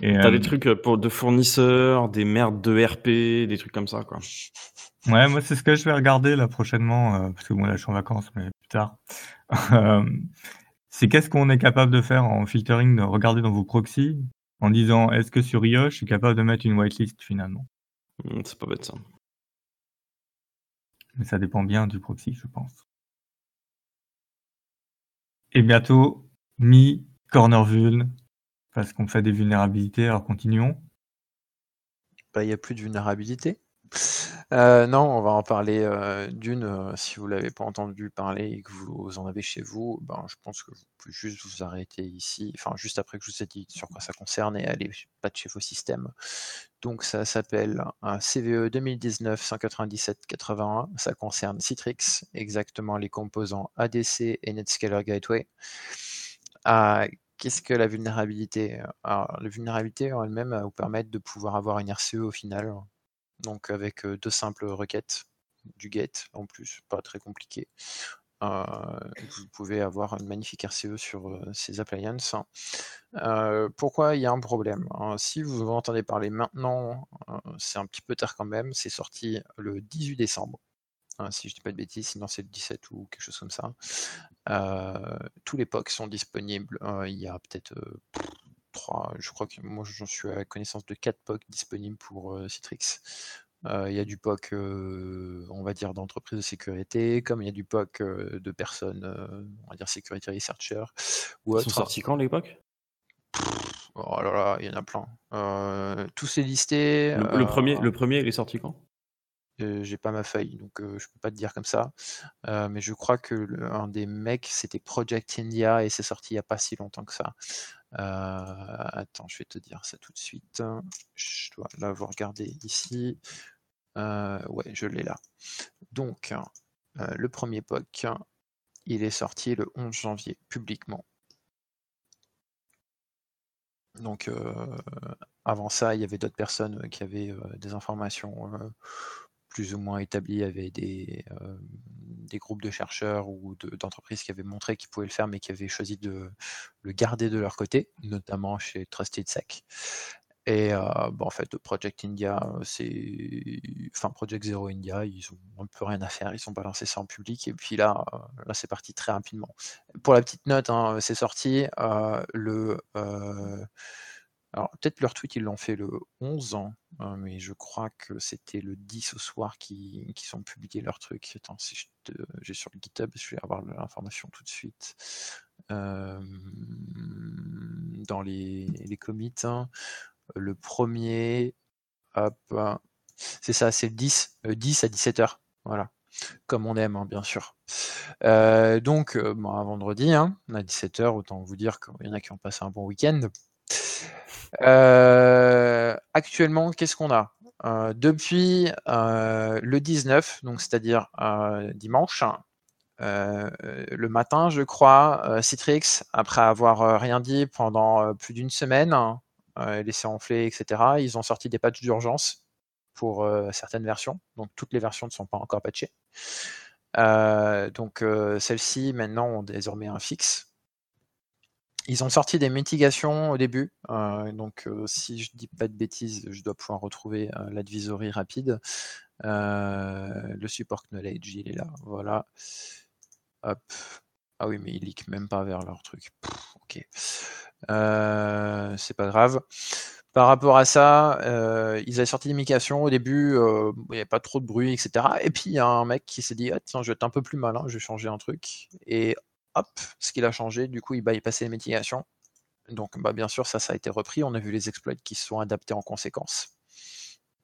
S3: Tu as des euh, trucs euh, pour de fournisseurs, des merdes de RP, des trucs comme ça, quoi.
S2: Ouais, moi, c'est ce que je vais regarder là prochainement, euh, parce que bon, là, je suis en vacances, mais plus tard. c'est qu'est-ce qu'on est capable de faire en filtering, de regarder dans vos proxys, en disant est-ce que sur IE, je suis capable de mettre une whitelist finalement?
S3: Mmh, C'est pas bête ça.
S2: Mais ça dépend bien du proxy, je pense. Et bientôt, mi corner vuln, parce qu'on fait des vulnérabilités, alors continuons.
S4: Bah, il n'y a plus de vulnérabilité. Euh, non, on va en parler euh, d'une. Euh, si vous l'avez pas entendu parler et que vous en avez chez vous, ben, je pense que vous pouvez juste vous arrêter ici, enfin juste après que je vous ai dit sur quoi ça concerne et aller patcher vos systèmes. Donc ça s'appelle un CVE 2019-197-81. Ça concerne Citrix, exactement les composants ADC et Netscaler Gateway. Ah, qu'est-ce que la vulnérabilité? Alors, la vulnérabilité en elle-même va vous permettre de pouvoir avoir une RCE au final donc avec deux simples requêtes, du get en plus, pas très compliqué. vous pouvez avoir une magnifique RCE sur ces appliances. pourquoi il y a un problème hein? Si vous entendez parler maintenant, c'est un petit peu tard quand même, c'est sorti le 18 décembre. Hein, si je dis pas de bêtises, sinon c'est le 17 ou quelque chose comme ça. tous les POC sont disponibles. il y a peut-être je crois que moi j'en suis à la connaissance de 4 POC disponibles pour Citrix. Il y a du POC, on va dire, d'entreprise de sécurité, comme il y a du POC de personnes, on va dire, security researcher
S3: ou Ils sont sortis quand les POC?
S4: Oh là là, il y en a plein. tous ces listés.
S3: Le, premier, le premier, il est sorti quand?
S4: J'ai pas ma feuille, donc je peux pas te dire comme ça. mais je crois que un des mecs, c'était Project India et c'est sorti il y a pas si longtemps que ça. attends, je vais te dire ça tout de suite. Je dois l'avoir regardé ici. ouais, je l'ai là. Donc, le premier POC, il est sorti le 11 janvier publiquement. Donc avant ça, il y avait d'autres personnes qui avaient des informations plus ou moins établies, il y avait des, des groupes de chercheurs ou d'entreprises qui avaient montré qu'ils pouvaient le faire, mais qui avaient choisi de le garder de leur côté, notamment chez TrustedSec. Et bah, en fait, Project India, c'est. Enfin, Project Zero India, ils ont un peu rien à faire, ils ont balancé ça en public, et puis là, là c'est parti très rapidement. Pour la petite note, hein, c'est sorti le. Alors, peut-être leur tweet, ils l'ont fait le 11, ans, hein, mais je crois que c'était le 10 au soir qu'ils qui ont publié leur truc. Attends, si j'ai sur le GitHub, je vais avoir l'information tout de suite. dans les, les commits. Hein. Le premier, hop, c'est ça, c'est le 10, 10 à 17h. Voilà. Comme on aime, hein, bien sûr. Euh, donc, euh, vendredi, hein, à 17h, autant vous dire qu'il y en a qui ont passé un bon week-end. Euh, actuellement, qu'est-ce qu'on a? Depuis le 19, donc c'est-à-dire dimanche, le matin, je crois, Citrix, après avoir rien dit pendant plus d'une semaine, euh, laisser enfler, etc. Ils ont sorti des patchs d'urgence pour euh, certaines versions. Donc toutes les versions ne sont pas encore patchées. Euh, donc celles-ci maintenant ont désormais un fixe. Ils ont sorti des mitigations au début. donc si je dis pas de bêtises, je dois pouvoir retrouver l'advisory rapide. le support knowledge, il est là. Voilà. Hop. Ah oui, mais ils leak même pas vers leur truc. ok. Euh, c'est pas grave. Par rapport à ça, euh, ils avaient sorti l'immigration au début, euh, il n'y avait pas trop de bruit, etc. Et puis il y a un mec qui s'est dit ah, tiens, je vais être un peu plus malin, je vais changer un truc. Et hop, ce qu'il a changé, du coup, il, bah, il passait les mitigations. Donc, bah, bien sûr, ça, ça a été repris. On a vu les exploits qui se sont adaptés en conséquence.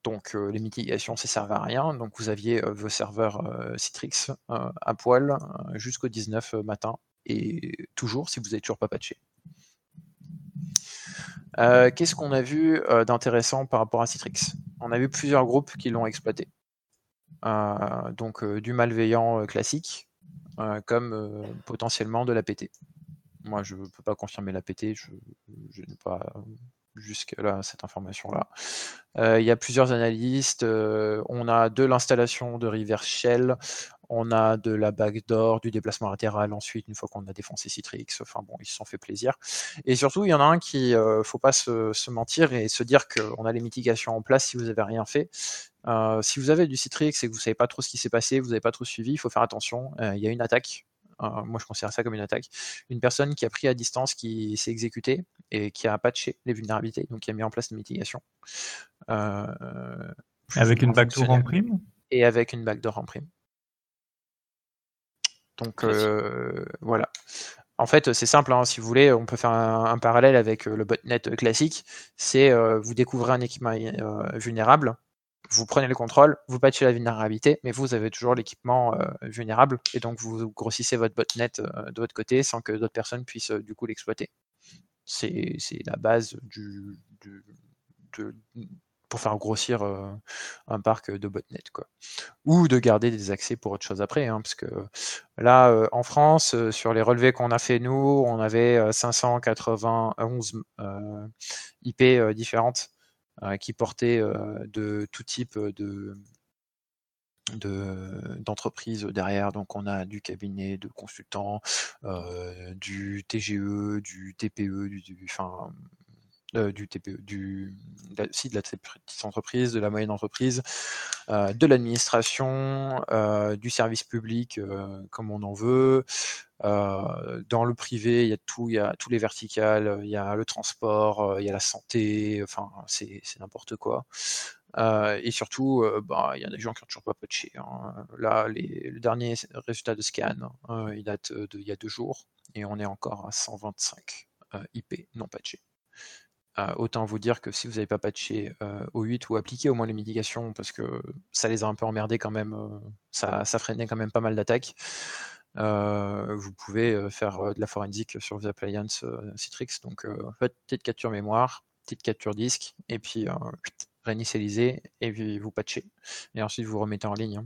S4: Donc, les mitigations, ça ne servait à rien. Donc, vous aviez vos serveurs Citrix à poil jusqu'au 19 matin. Et toujours, si vous n'êtes toujours pas patché. Euh, qu'est-ce qu'on a vu euh, d'intéressant par rapport à Citrix? On a vu plusieurs groupes qui l'ont exploité. Euh, donc du malveillant classique, comme potentiellement de l'APT. Moi, je ne peux pas confirmer l'APT, je, je n'ai pas jusque-là cette information-là. il y a plusieurs analystes. on a de l'installation de reverse shell, on a de la backdoor, du déplacement latéral ensuite, une fois qu'on a défoncé Citrix. Enfin bon, ils se sont fait plaisir. Et surtout, il y en a un qui, euh, faut pas se, mentir et se dire qu'on a les mitigations en place si vous n'avez rien fait. Euh, si vous avez du Citrix et que vous savez pas trop ce qui s'est passé, vous n'avez pas trop suivi, il faut faire attention. Euh, il y a une attaque. moi, je considère ça comme une attaque. Une personne qui a pris à distance, qui s'est exécutée et qui a patché les vulnérabilités, donc qui a mis en place des mitigations.
S2: avec une backdoor en prime
S4: Et avec une backdoor en prime. Donc euh, voilà. En fait, c'est simple, hein, si vous voulez, on peut faire un, parallèle avec euh, le botnet classique. C'est euh, vous découvrez un équipement vulnérable, vous prenez le contrôle, vous patchez la vulnérabilité, mais vous avez toujours l'équipement vulnérable, et donc vous grossissez votre botnet de votre côté sans que d'autres personnes puissent du coup l'exploiter. C'est la base pour faire grossir un parc de botnet quoi. Ou de garder des accès pour autre chose après, hein, parce que là en France, sur les relevés qu'on a fait nous, on avait 591 IP différentes qui portaient de tout type de d'entreprises derrière. Donc on a du cabinet de consultants, du TGE, du TPE, du, enfin euh, du TPE, du, de la, de la petite entreprise, de la moyenne entreprise, euh, de l'administration, euh, du service public comme on en veut. Dans le privé, il y a tout, il y a tous les verticales, il y a le transport, il y a la santé, enfin c'est n'importe quoi. et surtout, bah, il y a des gens qui n'ont toujours pas patché. Hein. Là, les, le dernier résultat de scan, il date d'il y a deux jours, et on est encore à 125 IP non patchés. Euh, autant vous dire que si vous n'avez pas patché euh, au 8 ou appliqué au moins les mitigations, parce que ça les a un peu emmerdés quand même, euh, ça, freinait quand même pas mal d'attaques, vous pouvez faire de la forensique sur vos appliances Citrix. Donc faites petite capture mémoire, petite capture disque, et puis réinitialiser, et puis vous patchez. Et ensuite vous remettez en ligne.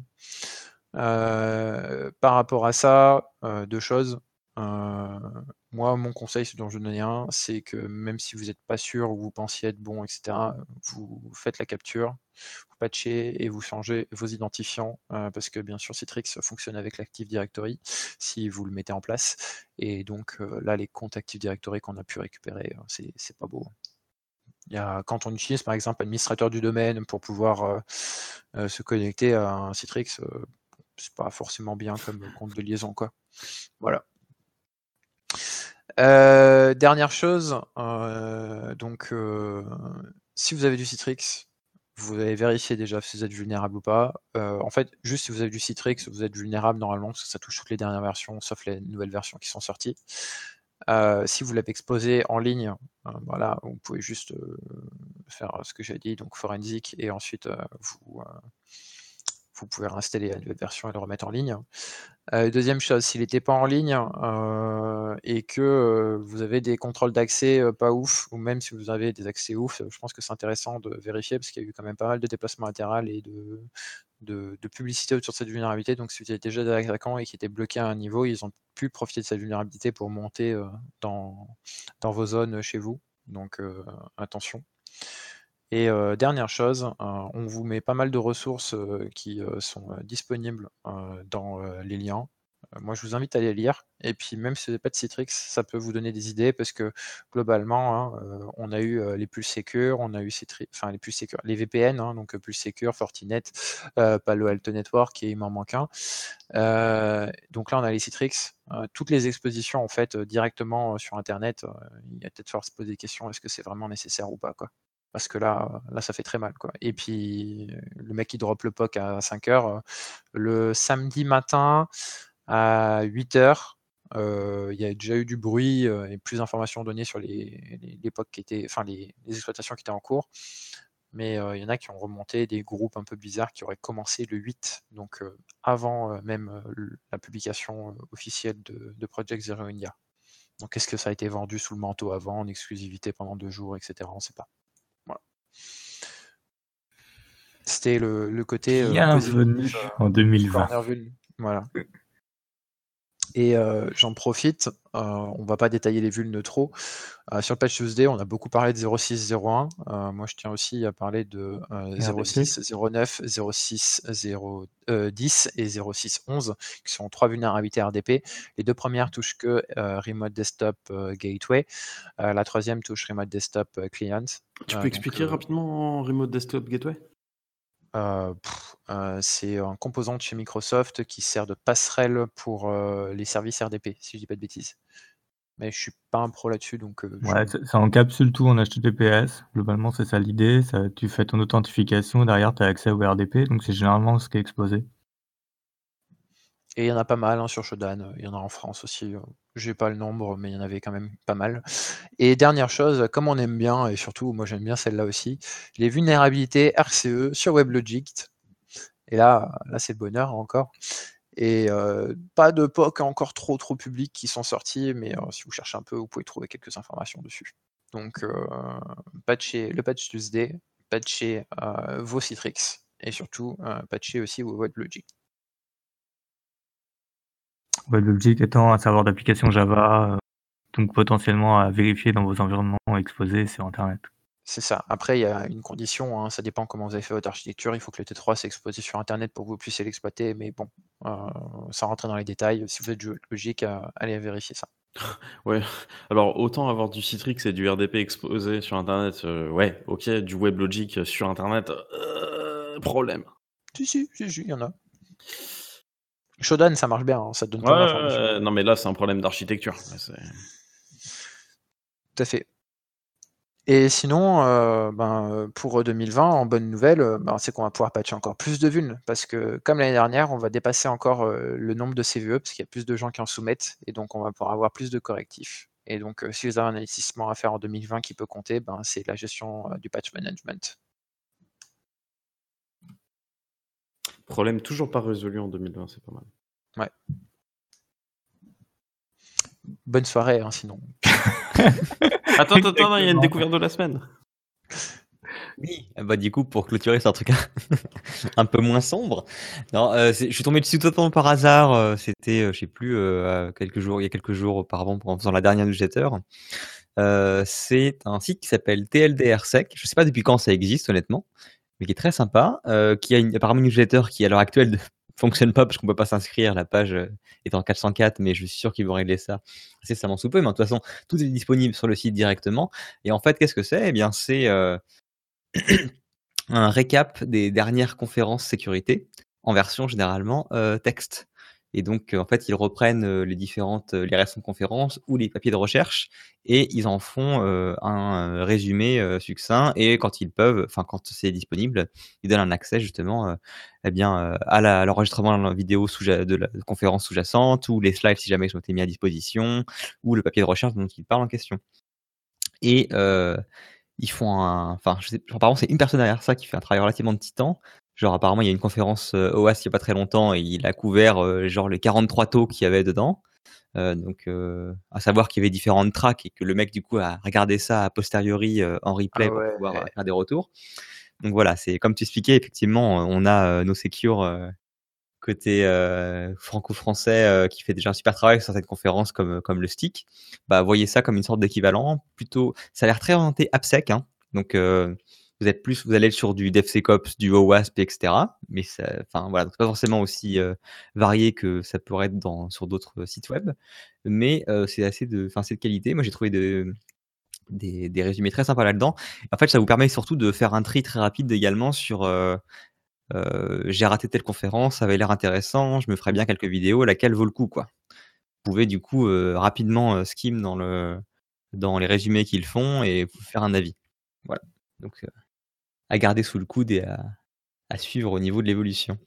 S4: Hein. par rapport à ça, deux choses. Euh, moi, mon conseil, ce dont je donnais un, c'est que même si vous n'êtes pas sûr ou vous pensiez être bon, etc., vous faites la capture, vous patchez et vous changez vos identifiants euh, parce que bien sûr Citrix fonctionne avec l'Active Directory si vous le mettez en place. Et donc euh, là, les comptes Active Directory qu'on a pu récupérer, c'est pas beau. Quand on utilise par exemple administrateur du domaine pour pouvoir se connecter à un Citrix, c'est pas forcément bien comme compte de liaison. Voilà. Euh, dernière chose, euh, donc euh, si vous avez du Citrix, vous avez vérifié déjà si vous êtes vulnérable ou pas. en fait, juste si vous avez du Citrix, vous êtes vulnérable normalement, parce que ça touche toutes les dernières versions, sauf les nouvelles versions qui sont sorties. si vous l'avez exposé en ligne, voilà, vous pouvez juste faire ce que j'ai dit, donc forensic, et ensuite vous, vous pouvez réinstaller la nouvelle version et le remettre en ligne. Euh, deuxième chose, s'il n'était pas en ligne euh, et que euh, vous avez des contrôles d'accès pas ouf, ou même si vous avez des accès ouf, je pense que c'est intéressant de vérifier parce qu'il y a eu quand même pas mal de déplacements latérales et de, publicité autour de cette vulnérabilité. Donc, si vous avez déjà des attaquants et qui étaient bloqués à un niveau, ils ont pu profiter de cette vulnérabilité pour monter dans vos zones chez vous. Donc, attention. Et dernière chose, on vous met pas mal de ressources qui sont disponibles dans les liens. Moi, je vous invite à les lire. Et puis, même si vous n'avez pas de Citrix, ça peut vous donner des idées parce que globalement, hein, on a eu les plus secures, on a eu Citrix, enfin les plus secures, les VPN, hein, donc plus secure, Fortinet, Palo Alto Network et il m'en manque un. donc là, on a les Citrix. toutes les expositions, en fait, directement sur Internet, il y a peut-être falloir se poser des questions est-ce que c'est vraiment nécessaire ou pas, parce que là, là, ça fait très mal. Quoi. Et puis, le mec qui drop le POC à 5 heures, le samedi matin à 8 heures, il y a déjà eu du bruit et plus d'informations données sur les, les, qui enfin les, exploitations qui étaient en cours. Mais il y en a qui ont remonté des groupes un peu bizarres qui auraient commencé le 8, donc avant même la publication officielle de, de Project Zero India. Donc est-ce que ça a été vendu sous le manteau avant, en exclusivité pendant deux jours, etc. On ne sait pas. C'était le, le, côté.
S2: Euh, Bienvenue en 2020.
S4: Voilà. Et euh, j'en profite, euh, on va pas détailler les vulnes trop. Euh, sur le patch Tuesday, on a beaucoup parlé de 0601. Euh, moi, je tiens aussi à parler de 06, 09, 06, 010 et 06, 11, qui sont trois vulnérabilités RDP. Les deux premières touchent que Remote Desktop Gateway. la troisième touche Remote Desktop Client.
S3: Tu peux expliquer rapidement Remote Desktop Gateway?
S4: Euh, euh, c'est un composant de chez Microsoft qui sert de passerelle pour euh, les services RDP, si je dis pas de bêtises. Mais je suis pas un pro là-dessus, donc.
S2: ouais, ça encapsule tout en HTTPS. Globalement, c'est ça l'idée. Tu fais ton authentification, derrière, tu as accès au RDP, donc c'est généralement ce qui est exposé.
S4: Et il y en a pas mal hein, sur Shodan, il y en a en France aussi. J'ai pas le nombre, mais il y en avait quand même pas mal. Et dernière chose, comme on aime bien, et surtout moi j'aime bien celle-là aussi, les vulnérabilités RCE sur WebLogic. Et là, là c'est le bonheur encore. Et pas de POC encore trop trop public qui sont sortis, mais si vous cherchez un peu, vous pouvez trouver quelques informations dessus. Donc patcher le patch Tuesday, patcher vos Citrix et surtout patcher aussi vos WebLogic.
S2: WebLogic étant un serveur d'application Java, euh, donc potentiellement à vérifier dans vos environnements exposés sur Internet.
S4: C'est ça. Après, il y a une condition, hein, ça dépend comment vous avez fait votre architecture. Il faut que le T3 soit exposé sur Internet pour que vous puissiez l'exploiter. Mais bon, euh, sans rentrer dans les détails, si vous êtes logique, euh, allez vérifier ça.
S3: Ouais, alors autant avoir du Citrix et du RDP exposé sur Internet, ouais, ok, du WebLogic sur Internet, problème.
S4: Si, si, si, il y en a. Shodan, ça marche bien, hein, ça donne
S3: pas Non, mais là, c'est un problème d'architecture.
S4: Tout à fait. Et sinon, euh, ben, pour 2020, en bonne nouvelle, euh, ben, c'est qu'on va pouvoir patcher encore plus de vulnes, parce que comme l'année dernière, on va dépasser encore euh, le nombre de CVE, parce qu'il y a plus de gens qui en soumettent, et donc on va pouvoir avoir plus de correctifs. Et donc, si vous avez un investissement à faire en 2020 qui peut compter, ben, c'est la gestion du patch management.
S3: Problème toujours pas résolu en 2020, c'est pas mal.
S4: Ouais. Bonne soirée, hein, sinon.
S3: attends, attends, il y a une découverte de la semaine.
S1: Oui, ah bah, du coup, pour clôturer sur un truc un peu moins sombre. Non, euh, c'est- je suis tombé dessus totalement par hasard. euh, C'était, euh, je sais plus, euh, quelques jours, il y a quelques jours auparavant, en faisant la dernière newsletter. Euh, c'est un site qui s'appelle TLDRSec. Je sais pas depuis quand ça existe, honnêtement, mais qui est très sympa. euh, qui a une, apparemment une newsletter qui, à l'heure actuelle, ne fonctionne pas parce qu'on peut pas s'inscrire. La page euh, est en 404, mais je suis sûr qu'ils vont régler ça assez savant sous peu. Mais de toute façon, tout est disponible sur le site directement. Et en fait, qu'est-ce que c'est? Eh bien, c'est euh, un récap des dernières conférences sécurité en version généralement texte. Et donc, euh, en fait, ils reprennent euh, les différentes, euh, les récentes conférences ou les papiers de recherche et ils en font un résumé succinct. Et quand ils peuvent, enfin, quand c'est disponible, ils donnent un accès justement eh bien, à l'enregistrement de la vidéo sous, de la conférence sous-jacente ou les slides si jamais ils ont été mis à disposition ou le papier de recherche dont ils parlent en question. Et ils font un. Enfin, je sais, genre, apparemment, c'est une personne derrière ça qui fait un travail relativement de titan. Genre, apparemment, il y a une conférence euh, OAS il n'y a pas très longtemps et il a couvert euh, genre les 43 taux qu'il y avait dedans. Euh, donc, euh, à savoir qu'il y avait différentes tracks et que le mec, du coup, a regardé ça a posteriori euh, en replay
S4: Ah ouais.
S1: pour pouvoir euh, faire des retours. Donc voilà, c'est comme tu expliquais, effectivement, euh, on a euh, nos secures euh, côté euh, franco-français euh, qui fait déjà un super travail sur certaines conférences comme, comme le stick. Bah, voyez ça comme une sorte d'équivalent. Plutôt, ça a l'air très orienté AppSec. Hein. Donc, euh, vous êtes plus, vous allez sur du DevSecOps, du OWASP, etc. Mais ça, enfin voilà, pas forcément aussi euh, varié que ça pourrait être dans, sur d'autres sites web. Mais euh, c'est assez de, enfin c'est de qualité. Moi, j'ai trouvé de, des, des résumés très sympas là-dedans. En fait, ça vous permet surtout de faire un tri très rapide également sur euh, euh, j'ai raté telle conférence, ça avait l'air intéressant, je me ferais bien quelques vidéos, laquelle vaut le coup, quoi. Vous pouvez du coup euh, rapidement euh, skim dans, le, dans les résumés qu'ils font et faire un avis. Voilà. Donc, euh, à garder sous le coude et à, à suivre au niveau de l'évolution.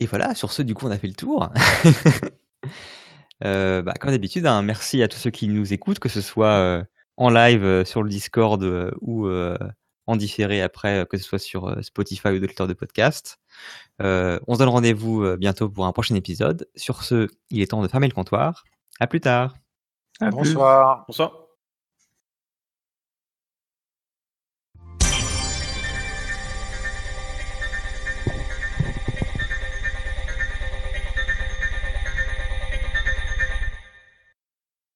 S1: Et voilà, sur ce, du coup, on a fait le tour. Euh, bah, comme d'habitude, hein, merci à tous ceux qui nous écoutent, que ce soit euh, en live euh, sur le Discord euh, ou euh, en différé après, euh, que ce soit sur euh, Spotify ou d'autres de podcast. Euh, on se donne rendez-vous euh, bientôt pour un prochain épisode. Sur ce, il est temps de fermer le comptoir. À plus tard.
S2: À plus.
S4: Bonsoir.
S3: Bonsoir.